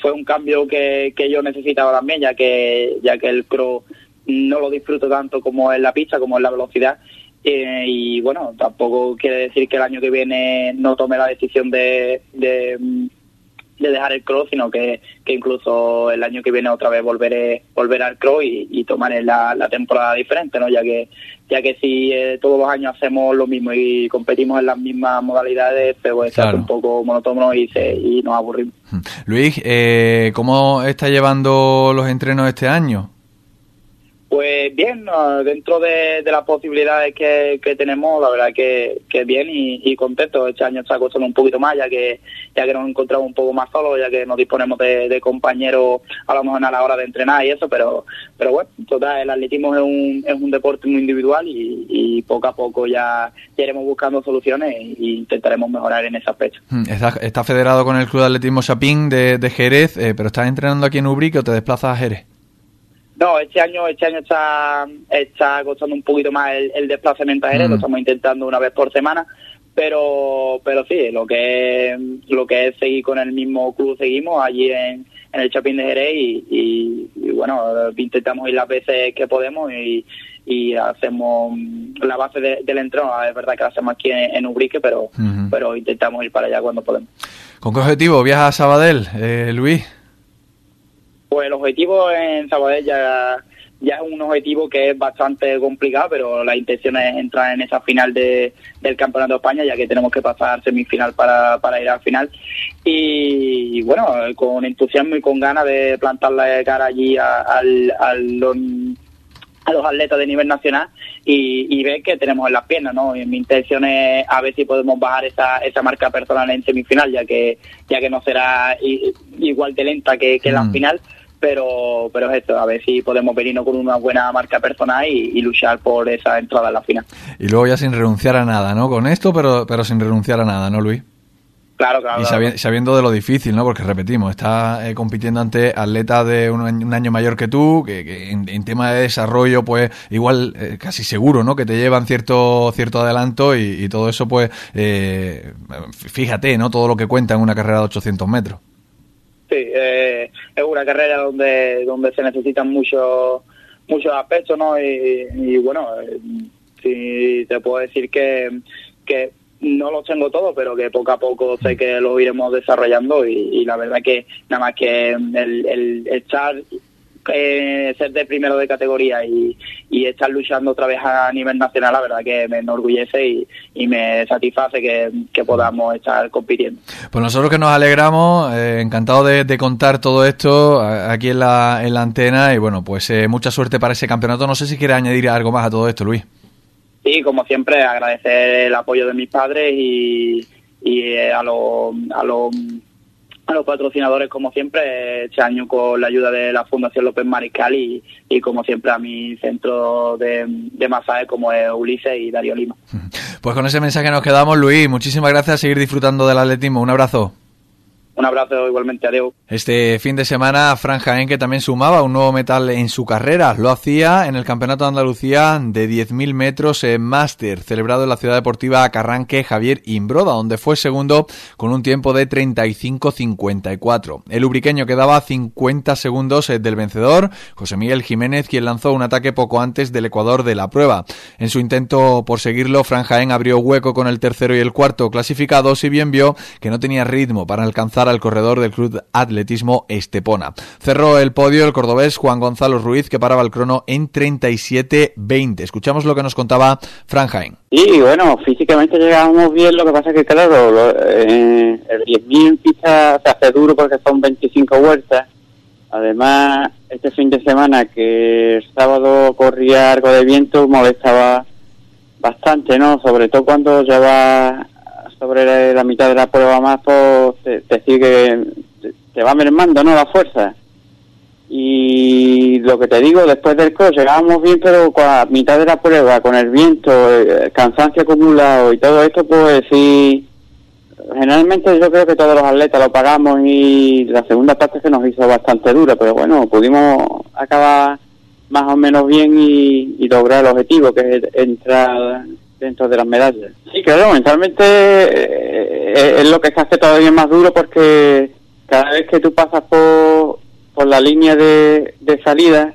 fue un cambio que, que yo necesitaba también, ya que, ya que el cross no lo disfruto tanto como en la pista, como en la velocidad. Eh, y bueno, tampoco quiere decir que el año que viene no tome la decisión de, de, dejar el cross, sino que, que, incluso el año que viene otra vez volveré volver al cross y, y tomar la, la, temporada diferente, ¿no? Ya que ya que si eh, todos los años hacemos lo mismo y competimos en las mismas modalidades, pues claro. un poco monótono y, se, y nos aburrimos. Luis, eh, ¿cómo está llevando los entrenos este año? Pues bien, dentro de, las posibilidades que, tenemos, la verdad que, que bien y, contento. Este año está costando un poquito más, ya que ya que nos encontramos un poco más solos, ya que nos disponemos de, compañeros a lo mejor a la hora de entrenar y eso, pero pero bueno, total, el atletismo es un, es un deporte muy individual y, poco a poco ya, iremos buscando soluciones e intentaremos mejorar en ese aspecto. Hmm, está, federado con el Club de Atletismo Chapín de, Jerez, eh, pero ¿estás entrenando aquí en Ubrique o te desplazas a Jerez? No, este año, este año está, está costando un poquito más el, desplazamiento aéreo, lo mm. estamos intentando una vez por semana, pero, pero sí, lo que es, lo que es seguir con el mismo club seguimos allí en, en el Chapín de Jerez y, bueno, intentamos ir las veces que podemos y, y hacemos la base del entreno, es verdad que la hacemos aquí en, Ubrique, pero, pero intentamos ir para allá cuando podemos. ¿Con qué objetivo viajas a Sabadell, eh, Luis? Pues el objetivo en Sabadell ya, ya es un objetivo que es bastante complicado, pero la intención es entrar en esa final de, del Campeonato de España, ya que tenemos que pasar semifinal para, para ir al final. Y, bueno, con entusiasmo y con ganas de plantar la cara allí a, los, a los atletas de nivel nacional y, y, ver que tenemos en las piernas, ¿no? mi intención es a ver si podemos bajar esa, esa marca personal en semifinal, ya que ya que no será igual de lenta que, que la mm. final, pero pero es esto, a ver si podemos venirnos con una buena marca personal y, luchar por esa entrada en la final. Y luego ya sin renunciar a nada, ¿no? Con esto, pero, pero sin renunciar a nada, ¿no, Luis? Claro, claro. Y sabiendo, de lo difícil, ¿no? Porque repetimos, está eh, compitiendo ante atletas de un, año mayor que tú, que, en, tema de desarrollo, pues igual eh, casi seguro, ¿no? Que te llevan cierto cierto adelanto y, todo eso, pues eh, fíjate, ¿no? Todo lo que cuenta en una carrera de 800 metros. Sí, eh, es una carrera donde donde se necesitan muchos muchos aspectos, ¿no? Y, bueno, eh, sí te puedo decir que, que no los tengo todos, pero que poco a poco sé que los iremos desarrollando y, la verdad que nada más que el, el estar eh, ser de primero de categoría y, estar luchando otra vez a nivel nacional, la verdad que me enorgullece y, me satisface que, podamos estar compitiendo. Pues nosotros que nos alegramos, eh, encantado de, contar todo esto aquí en la, en la antena y bueno, pues eh, mucha suerte para ese campeonato. No sé si quiere añadir algo más a todo esto, Luis. Sí, como siempre, agradecer el apoyo de mis padres y, y a los... A los a los patrocinadores como siempre, este año con la ayuda de la Fundación López Mariscal y, y como siempre a mi centro de, de masaje como es Ulises y Darío Lima. Pues con ese mensaje nos quedamos, Luis. Muchísimas gracias seguir disfrutando del atletismo. Un abrazo. Un abrazo igualmente, adiós. Este fin de semana, Fran Jaén, que también sumaba un nuevo metal en su carrera, lo hacía en el Campeonato de Andalucía de 10.000 metros en máster, celebrado en la ciudad deportiva Carranque Javier Imbroda, donde fue segundo con un tiempo de 35.54. El ubriqueño quedaba 50 segundos del vencedor, José Miguel Jiménez, quien lanzó un ataque poco antes del Ecuador de la prueba. En su intento por seguirlo, Fran Jaén abrió hueco con el tercero y el cuarto clasificados, si bien vio que no tenía ritmo para alcanzar al corredor del Club Atletismo Estepona. Cerró el podio el cordobés Juan Gonzalo Ruiz, que paraba el crono en 37-20. Escuchamos lo que nos contaba Fran Jaén. Sí, bueno, físicamente llegábamos bien, lo que pasa es que, claro, eh, el 10.000 pista se hace duro porque son 25 vueltas. Además, este fin de semana que el sábado corría algo de viento, molestaba bastante, ¿no? Sobre todo cuando lleva sobre la mitad de la prueba más, pues te, sigue, te, va mermando, ¿no? La fuerza. Y lo que te digo, después del cross llegábamos bien, pero la mitad de la prueba, con el viento, el cansancio acumulado y todo esto, pues sí, generalmente yo creo que todos los atletas lo pagamos y la segunda parte se nos hizo bastante dura, pero bueno, pudimos acabar más o menos bien y, y lograr el objetivo, que es entrar dentro de las medallas. Sí, claro, mentalmente eh, es lo que se hace todavía más duro porque cada vez que tú pasas por, por la línea de, de salida,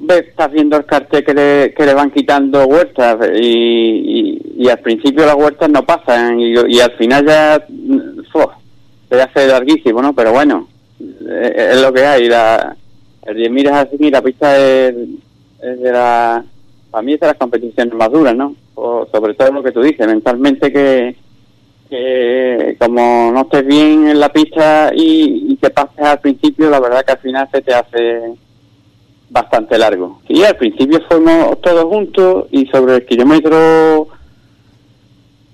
ves, estás viendo el cartel que le, que le van quitando huertas y, y, al principio las huertas no pasan y, al final ya uf, se hace larguísimo, ¿no? Pero bueno, es, es lo que hay. La, el 10.000 es así la pista es, es de la... Para mí es de las competiciones más duras, ¿no? O sobre todo lo que tú dices, mentalmente que, que como no estés bien en la pista y, y te pases al principio, la verdad que al final se te hace bastante largo. Y al principio fuimos todos juntos y sobre el kilómetro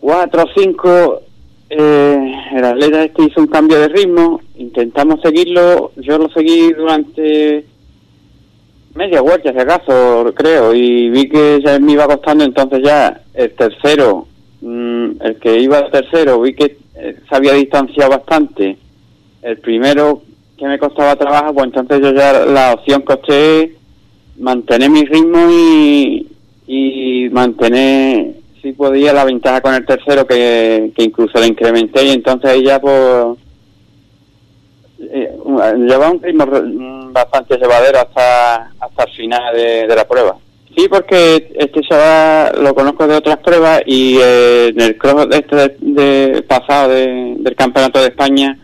4 o 5 eh, el atleta este hizo un cambio de ritmo, intentamos seguirlo, yo lo seguí durante media vuelta, si acaso, creo, y vi que ya me iba costando, entonces ya el tercero, mmm, el que iba tercero, vi que eh, se había distanciado bastante. El primero que me costaba trabajo, pues entonces yo ya la opción que es mantener mi ritmo y, y mantener, si podía, la ventaja con el tercero, que, que incluso la incrementé y entonces ahí ya pues eh, lleva un ritmo bastante llevadero hasta, hasta el final de, la prueba. Sí, porque este chaval lo conozco de otras pruebas y eh, en el cross de este de, de pasado de, del Campeonato de España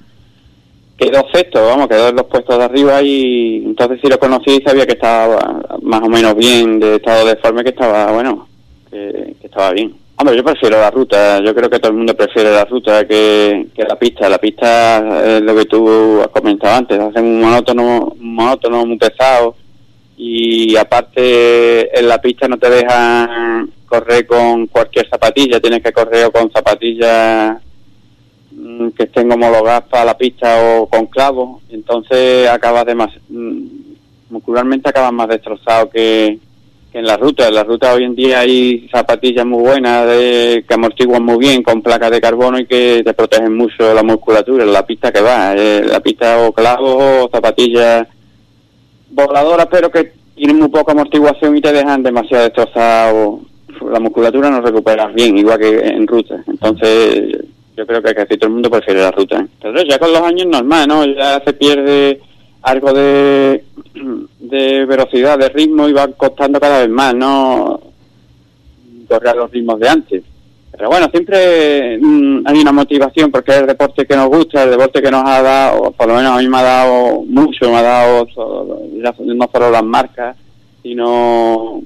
quedó sexto, vamos, quedó en los puestos de arriba y entonces sí lo conocí y sabía que estaba más o menos bien de estado de forma, que estaba, bueno, que, que estaba bien. Hombre, yo prefiero la ruta, yo creo que todo el mundo prefiere la ruta que, que la pista. La pista es lo que tú has comentado antes, hacen un monótono, un monótono muy pesado y aparte en la pista no te dejan correr con cualquier zapatilla, tienes que correr con zapatillas mm, que estén homologadas para la pista o con clavos, entonces acabas de más, mm, muscularmente acabas más destrozado que en la ruta. En la ruta hoy en día hay zapatillas muy buenas de, que amortiguan muy bien con placas de carbono y que te protegen mucho la musculatura. En la pista que va, eh, la pista o clavos o zapatillas voladoras, pero que tienen muy poca amortiguación y te dejan demasiado destrozado. La musculatura no recuperas bien, igual que en ruta. Entonces, yo creo que casi todo el mundo prefiere la ruta. Pero ya con los años normal, ¿no? Ya se pierde algo de, de velocidad, de ritmo y va costando cada vez más, ¿no? Correr los ritmos de antes. Pero bueno, siempre mmm, hay una motivación porque es el deporte que nos gusta, el deporte que nos ha dado, por lo menos a mí me ha dado mucho, me ha dado no solo las marcas, sino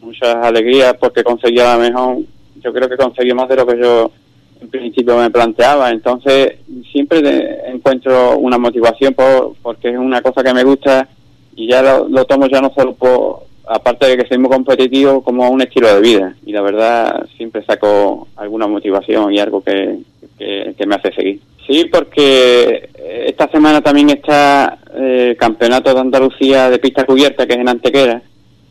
muchas alegrías porque conseguía mejor, yo creo que conseguí más de lo que yo en principio me planteaba. Entonces, siempre encuentro una motivación por, porque es una cosa que me gusta y ya lo, lo, tomo ya no solo por, aparte de que soy muy competitivo, como un estilo de vida. Y la verdad, siempre saco alguna motivación y algo que, que, que me hace seguir. Sí, porque esta semana también está el eh, Campeonato de Andalucía de pista cubierta, que es en Antequera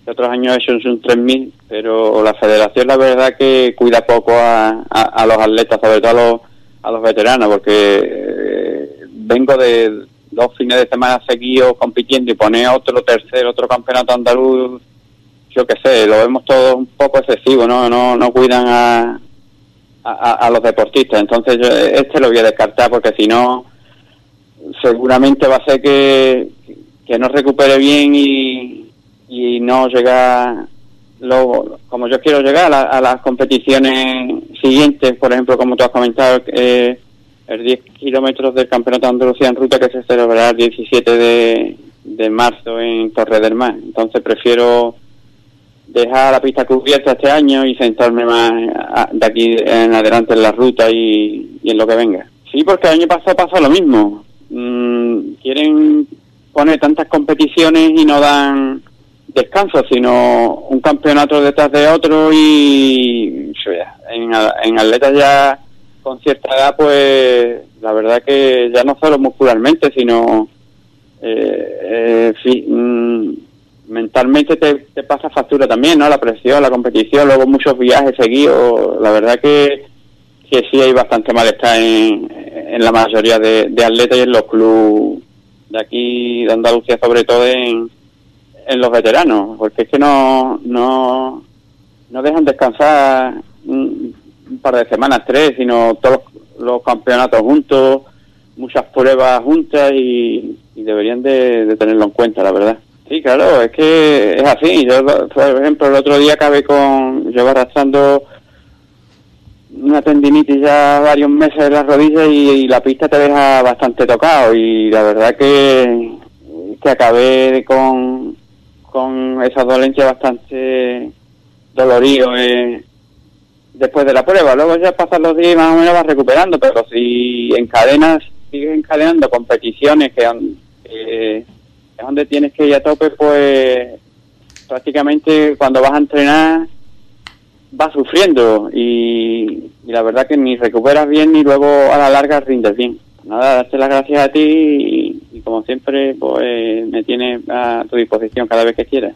otros años he hecho un 3.000, pero la federación la verdad que cuida poco a, a, los atletas, sobre todo a los, a los veteranos, porque eh, vengo de dos fines de semana seguidos compitiendo y poner otro tercer, otro campeonato andaluz, yo qué sé, lo vemos todo un poco excesivo, ¿no? No, no cuidan a, a, a los deportistas. Entonces yo este lo voy a descartar porque si no, seguramente va a ser que, que no recupere bien y, y no llegar lo, como yo quiero llegar a, a, las competiciones siguientes, por ejemplo, como tú has comentado, eh, el 10 kilómetros del Campeonato de Andalucía en ruta que se celebrará el 17 de, de marzo en Torre del Mar. Entonces prefiero dejar la pista cubierta este año y centrarme más de aquí en adelante en la ruta y, y, en lo que venga. Sí, porque el año pasado pasó lo mismo. Mm, quieren poner tantas competiciones y no dan descanso, sino un campeonato detrás de otro y en, en atletas ya con cierta edad, pues la verdad que ya no solo muscularmente, sino eh, eh, mm, mentalmente te, pasa factura también, ¿no? La presión, la competición, luego muchos viajes seguidos, la verdad que, que sí hay bastante malestar en, en la mayoría de, de atletas y en los clubes de aquí de Andalucía, sobre todo en en los veteranos, porque es que no, no, no dejan descansar un, un par de semanas, tres, sino todos los, campeonatos juntos, muchas pruebas juntas y, deberían de, tenerlo en cuenta, la verdad. Sí, claro, es que es así. Yo, por ejemplo, el otro día acabé con, llevo arrastrando una tendinitis ya varios meses en las rodillas y, la pista te deja bastante tocado y la verdad que, que acabé con, con esa dolencia bastante dolorido eh, después de la prueba. Luego ya pasan los días y más o menos vas recuperando, pero si encadenas, sigues encadenando competiciones que, es donde tienes que ir a tope, pues prácticamente cuando vas a entrenar vas sufriendo y, la verdad que ni recuperas bien ni luego a la larga rindes bien. Nada, darte las gracias a ti y, como siempre pues me tienes a tu disposición cada vez que quieras.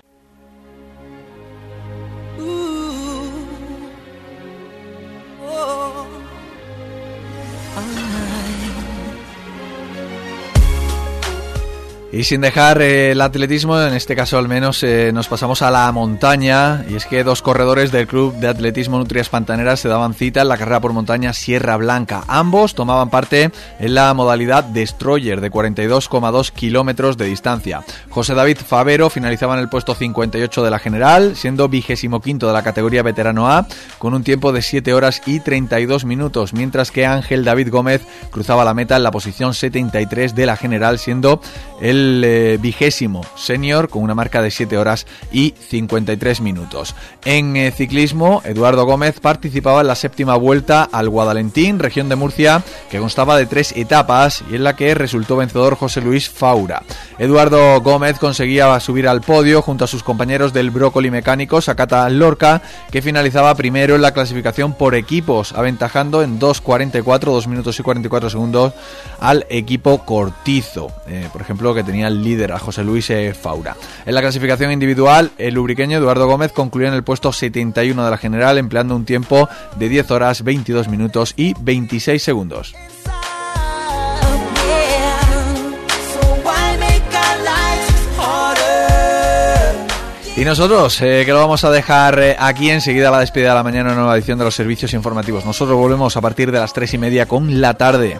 Y sin dejar eh, el atletismo, en este caso al menos, eh, nos pasamos a la montaña. Y es que dos corredores del Club de Atletismo Nutrias Pantaneras se daban cita en la carrera por montaña Sierra Blanca. Ambos tomaban parte en la modalidad Destroyer de 42,2 kilómetros de distancia. José David Favero finalizaba en el puesto 58 de la general, siendo vigésimo quinto de la categoría veterano A, con un tiempo de 7 horas y 32 minutos, mientras que Ángel David Gómez cruzaba la meta en la posición 73 de la general, siendo el eh, vigésimo senior con una marca de 7 horas y 53 minutos. En eh, ciclismo, Eduardo Gómez participaba en la séptima vuelta al Guadalentín, región de Murcia, que constaba de tres etapas y en la que resultó vencedor José Luis Faura. Eduardo Gómez conseguía subir al podio junto a sus compañeros del Brócoli Mecánico, Sakata Lorca, que finalizaba primero en la clasificación por equipos, aventajando en 2.44, 2 minutos y 44 segundos al equipo Cortizo. Eh, por ejemplo, que tenía el líder a José Luis eh, Faura. En la clasificación individual, el lubriqueño Eduardo Gómez concluyó en el puesto 71 de la general, empleando un tiempo de 10 horas, 22 minutos y 26 segundos. Y nosotros, eh, que lo vamos a dejar eh, aquí enseguida la despedida de la mañana, nueva edición de los servicios informativos. Nosotros volvemos a partir de las 3 y media con la tarde.